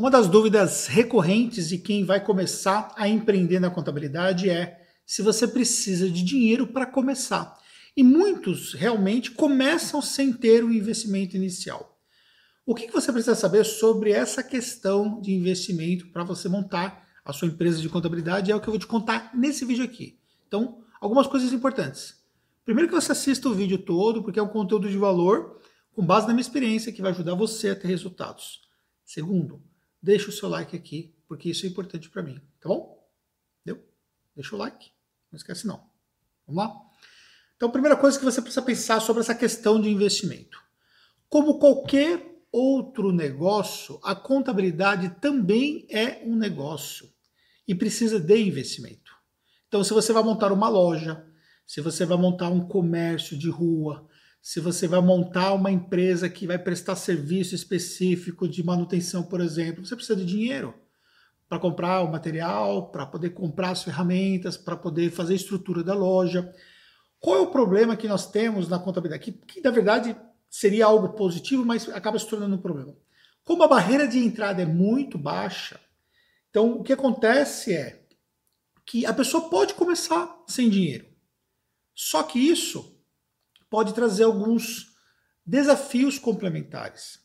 Uma das dúvidas recorrentes de quem vai começar a empreender na contabilidade é se você precisa de dinheiro para começar. E muitos realmente começam sem ter um investimento inicial. O que você precisa saber sobre essa questão de investimento para você montar a sua empresa de contabilidade é o que eu vou te contar nesse vídeo aqui. Então, algumas coisas importantes. Primeiro que você assista o vídeo todo, porque é um conteúdo de valor com base na minha experiência que vai ajudar você a ter resultados. Segundo, deixa o seu like aqui, porque isso é importante para mim, tá bom? Deu? Deixa o like, não esquece não. Vamos lá? Então, primeira coisa que você precisa pensar sobre essa questão de investimento. Como qualquer outro negócio, a contabilidade também é um negócio e precisa de investimento. Então, se você vai montar uma loja, se você vai montar um comércio de rua, se você vai montar uma empresa que vai prestar serviço específico de manutenção, por exemplo, você precisa de dinheiro para comprar o material, para poder comprar as ferramentas, para poder fazer a estrutura da loja. Qual é o problema que nós temos na contabilidade? Que, que na verdade seria algo positivo, mas acaba se tornando um problema. Como a barreira de entrada é muito baixa, então o que acontece é que a pessoa pode começar sem dinheiro. Só que isso pode trazer alguns desafios complementares.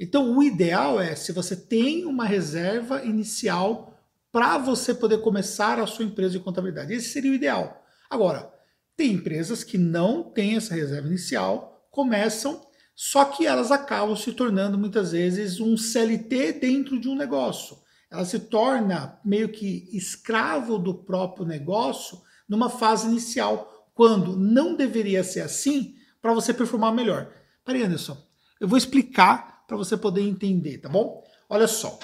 Então, o ideal é se você tem uma reserva inicial para você poder começar a sua empresa de contabilidade. Esse seria o ideal. Agora, tem empresas que não têm essa reserva inicial, começam, só que elas acabam se tornando muitas vezes um CLT dentro de um negócio. Ela se torna meio que escravo do próprio negócio numa fase inicial, quando não deveria ser assim para você performar melhor. Peraí, Anderson, eu vou explicar para você poder entender, tá bom? Olha só.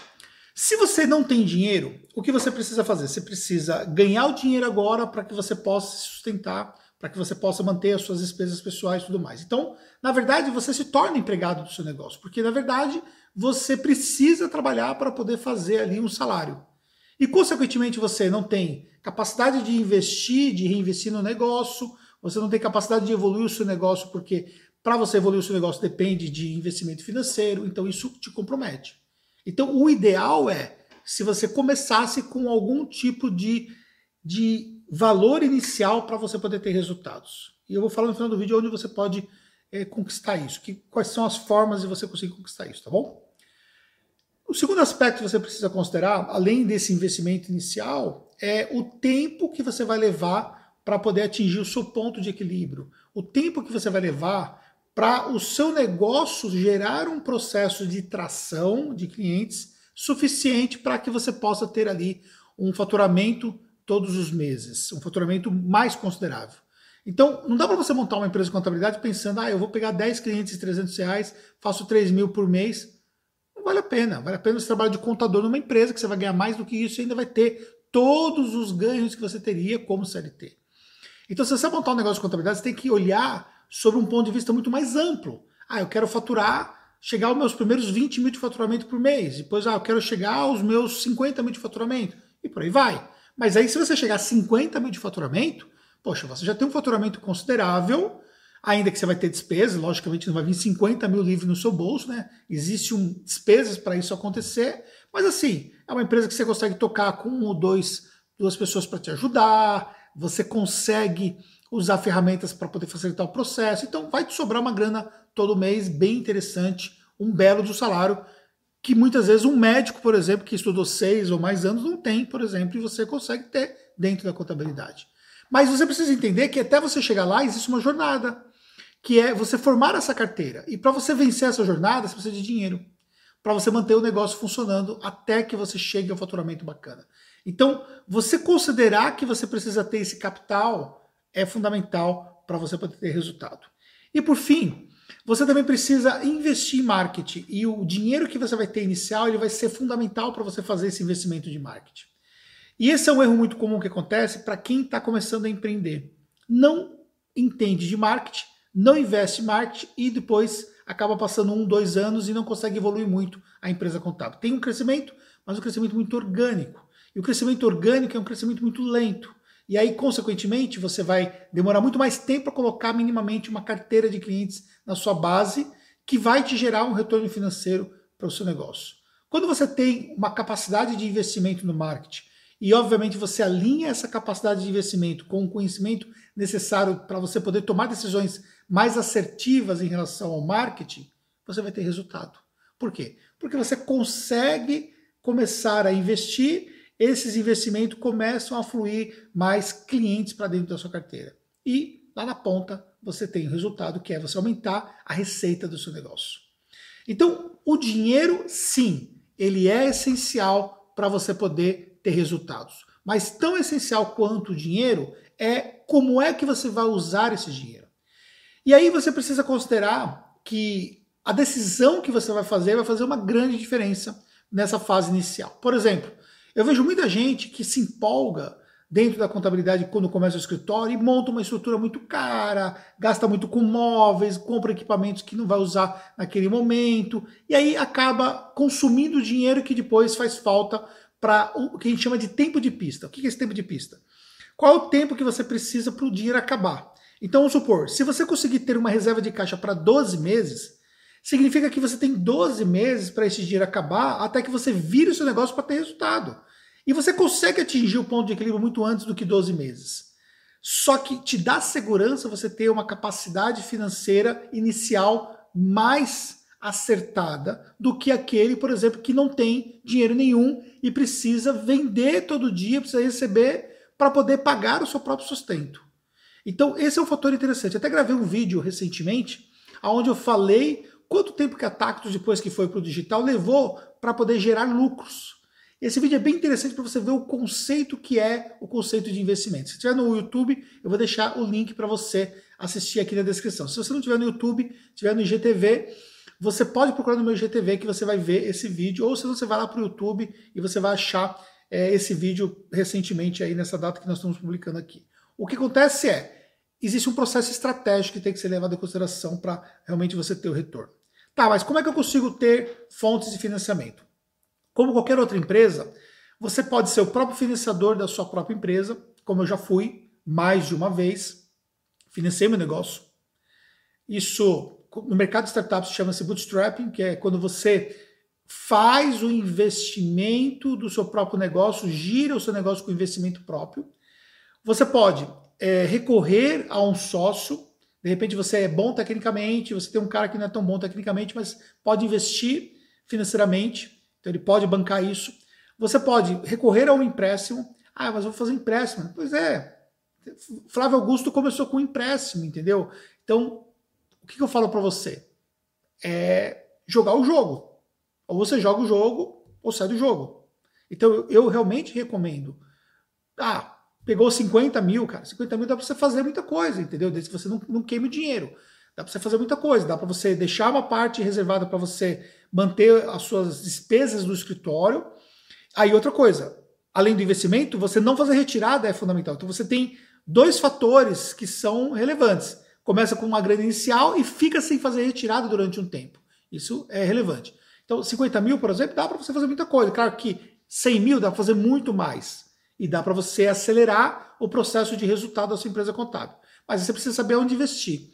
Se você não tem dinheiro, o que você precisa fazer? Você precisa ganhar o dinheiro agora para que você possa se sustentar, para que você possa manter as suas despesas pessoais e tudo mais. Então, na verdade, você se torna empregado do seu negócio, porque na verdade você precisa trabalhar para poder fazer ali um salário. E, consequentemente, você não tem capacidade de investir, de reinvestir no negócio, você não tem capacidade de evoluir o seu negócio, porque para você evoluir o seu negócio depende de investimento financeiro, então isso te compromete. Então, o ideal é se você começasse com algum tipo de, de valor inicial para você poder ter resultados. E eu vou falar no final do vídeo onde você pode é, conquistar isso, que, quais são as formas de você conseguir conquistar isso, tá bom? O segundo aspecto que você precisa considerar, além desse investimento inicial, é o tempo que você vai levar para poder atingir o seu ponto de equilíbrio. O tempo que você vai levar para o seu negócio gerar um processo de tração de clientes suficiente para que você possa ter ali um faturamento todos os meses, um faturamento mais considerável. Então, não dá para você montar uma empresa de contabilidade pensando, ah, eu vou pegar 10 clientes de 300 reais, faço 3 mil por mês vale a pena. Vale a pena esse trabalho de contador numa empresa que você vai ganhar mais do que isso e ainda vai ter todos os ganhos que você teria como CLT. Então, se você montar um negócio de contabilidade, você tem que olhar sobre um ponto de vista muito mais amplo. Ah, eu quero faturar, chegar aos meus primeiros 20 mil de faturamento por mês. Depois, ah, eu quero chegar aos meus 50 mil de faturamento. E por aí vai. Mas aí, se você chegar a 50 mil de faturamento, poxa, você já tem um faturamento considerável ainda que você vai ter despesas, logicamente não vai vir 50 mil livres no seu bolso, né? Existem um, despesas para isso acontecer, mas assim, é uma empresa que você consegue tocar com um ou dois, duas pessoas para te ajudar, você consegue usar ferramentas para poder facilitar o processo, então vai te sobrar uma grana todo mês bem interessante, um belo do salário, que muitas vezes um médico, por exemplo, que estudou seis ou mais anos, não tem, por exemplo, e você consegue ter dentro da contabilidade. Mas você precisa entender que até você chegar lá existe uma jornada que é você formar essa carteira. E para você vencer essa jornada, você precisa de dinheiro. Para você manter o negócio funcionando até que você chegue ao faturamento bacana. Então, você considerar que você precisa ter esse capital é fundamental para você poder ter resultado. E por fim, você também precisa investir em marketing. E o dinheiro que você vai ter inicial ele vai ser fundamental para você fazer esse investimento de marketing. E esse é um erro muito comum que acontece para quem está começando a empreender. Não entende de marketing não investe em marketing e depois acaba passando um, dois anos e não consegue evoluir muito a empresa contábil. Tem um crescimento, mas um crescimento muito orgânico. E o crescimento orgânico é um crescimento muito lento. E aí, consequentemente, você vai demorar muito mais tempo para colocar minimamente uma carteira de clientes na sua base que vai te gerar um retorno financeiro para o seu negócio. Quando você tem uma capacidade de investimento no marketing e, obviamente, você alinha essa capacidade de investimento com o conhecimento necessário para você poder tomar decisões mais assertivas em relação ao marketing, você vai ter resultado. Por quê? Porque você consegue começar a investir, esses investimentos começam a fluir mais clientes para dentro da sua carteira. E lá na ponta você tem o resultado que é você aumentar a receita do seu negócio. Então, o dinheiro, sim, ele é essencial para você poder ter resultados. Mas tão essencial quanto o dinheiro é como é que você vai usar esse dinheiro. E aí você precisa considerar que a decisão que você vai fazer vai fazer uma grande diferença nessa fase inicial. Por exemplo, eu vejo muita gente que se empolga dentro da contabilidade quando começa o escritório e monta uma estrutura muito cara, gasta muito com móveis, compra equipamentos que não vai usar naquele momento, e aí acaba consumindo dinheiro que depois faz falta para o que a gente chama de tempo de pista. O que é esse tempo de pista? Qual é o tempo que você precisa para o dinheiro acabar? Então, vamos supor, se você conseguir ter uma reserva de caixa para 12 meses, significa que você tem 12 meses para esse dinheiro acabar até que você vire o seu negócio para ter resultado. E você consegue atingir o ponto de equilíbrio muito antes do que 12 meses. Só que te dá segurança você ter uma capacidade financeira inicial mais acertada do que aquele, por exemplo, que não tem dinheiro nenhum e precisa vender todo dia, precisa receber para poder pagar o seu próprio sustento. Então, esse é um fator interessante. até gravei um vídeo recentemente onde eu falei quanto tempo que a Tactus, depois que foi para o digital, levou para poder gerar lucros. Esse vídeo é bem interessante para você ver o conceito que é o conceito de investimento. Se tiver no YouTube, eu vou deixar o link para você assistir aqui na descrição. Se você não tiver no YouTube, tiver no IGTV, você pode procurar no meu IGTV que você vai ver esse vídeo, ou se você vai lá para o YouTube e você vai achar é, esse vídeo recentemente aí nessa data que nós estamos publicando aqui. O que acontece é, existe um processo estratégico que tem que ser levado em consideração para realmente você ter o retorno. Tá, mas como é que eu consigo ter fontes de financiamento? Como qualquer outra empresa, você pode ser o próprio financiador da sua própria empresa, como eu já fui mais de uma vez, financei meu negócio. Isso no mercado de startups chama-se bootstrapping, que é quando você faz o investimento do seu próprio negócio, gira o seu negócio com investimento próprio. Você pode é, recorrer a um sócio, de repente você é bom tecnicamente, você tem um cara que não é tão bom tecnicamente, mas pode investir financeiramente, então ele pode bancar isso. Você pode recorrer a um empréstimo. Ah, mas eu vou fazer empréstimo. Pois é, Flávio Augusto começou com empréstimo, entendeu? Então, o que, que eu falo para você? É jogar o jogo. Ou você joga o jogo ou sai do jogo. Então eu, realmente recomendo. Ah, pegou 50 mil, cara. 50 mil dá para você fazer muita coisa, entendeu? Desde que você não, não queime dinheiro. Dá para você fazer muita coisa. Dá para você deixar uma parte reservada para você manter as suas despesas no escritório. Aí outra coisa, além do investimento, você não fazer retirada é fundamental. Então você tem dois fatores que são relevantes. Começa com uma grana inicial e fica sem fazer retirada durante um tempo. Isso é relevante. Então, 50 mil, por exemplo, dá para você fazer muita coisa. Claro que 100 mil dá para fazer muito mais. E dá para você acelerar o processo de resultado da sua empresa contábil. Mas você precisa saber onde investir.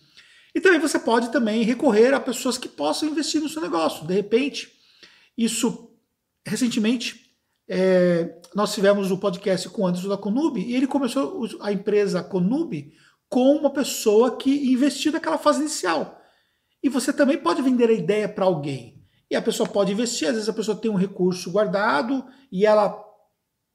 E também você pode também recorrer a pessoas que possam investir no seu negócio. De repente, isso recentemente é, nós tivemos o um podcast com o Anderson da Conub e ele começou a empresa Conub com uma pessoa que investiu naquela fase inicial. E você também pode vender a ideia para alguém. E a pessoa pode investir, às vezes a pessoa tem um recurso guardado e ela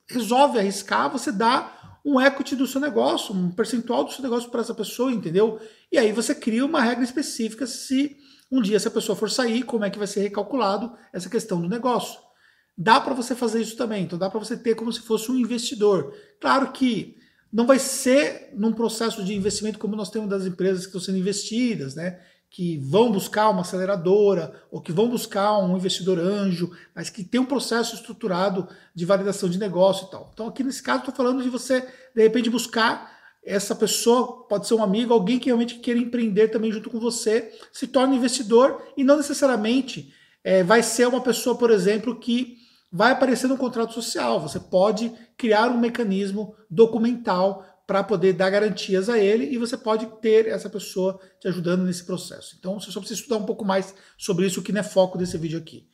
resolve arriscar, você dá um equity do seu negócio, um percentual do seu negócio para essa pessoa, entendeu? E aí você cria uma regra específica se um dia essa pessoa for sair, como é que vai ser recalculado essa questão do negócio. Dá para você fazer isso também, então dá para você ter como se fosse um investidor. Claro que não vai ser num processo de investimento como nós temos das empresas que estão sendo investidas, né? que vão buscar uma aceleradora ou que vão buscar um investidor anjo, mas que tem um processo estruturado de validação de negócio e tal. Então, aqui nesse caso, estou falando de você, de repente, buscar essa pessoa, pode ser um amigo, alguém que realmente queira empreender também junto com você, se torna investidor e não necessariamente é, vai ser uma pessoa, por exemplo, que vai aparecer no contrato social. Você pode criar um mecanismo documental para poder dar garantias a ele e você pode ter essa pessoa te ajudando nesse processo. Então você só precisa estudar um pouco mais sobre isso, que não é foco desse vídeo aqui.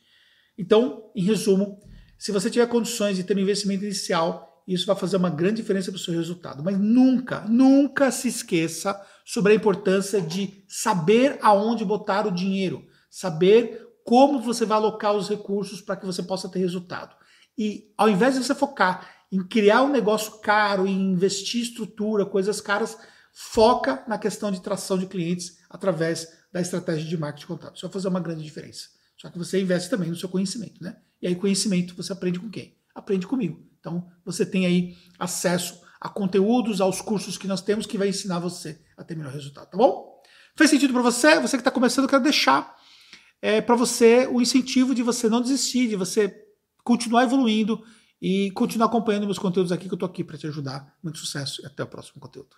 Então, em resumo, se você tiver condições de ter um investimento inicial, isso vai fazer uma grande diferença para o seu resultado. Mas nunca, nunca se esqueça sobre a importância de saber aonde botar o dinheiro, saber como você vai alocar os recursos para que você possa ter resultado. E ao invés de você focar em criar um negócio caro, em investir estrutura, coisas caras, foca na questão de tração de clientes através da estratégia de marketing contábil. Isso vai fazer uma grande diferença. Só que você investe também no seu conhecimento, né? E aí conhecimento você aprende com quem? Aprende comigo. Então você tem aí acesso a conteúdos, aos cursos que nós temos que vai ensinar você a ter melhor resultado, tá bom? Fez sentido para você? Você que está começando, eu quero deixar é, para você o incentivo de você não desistir, de você continuar evoluindo e continuar acompanhando meus conteúdos aqui, que eu estou aqui para te ajudar. Muito sucesso e até o próximo conteúdo.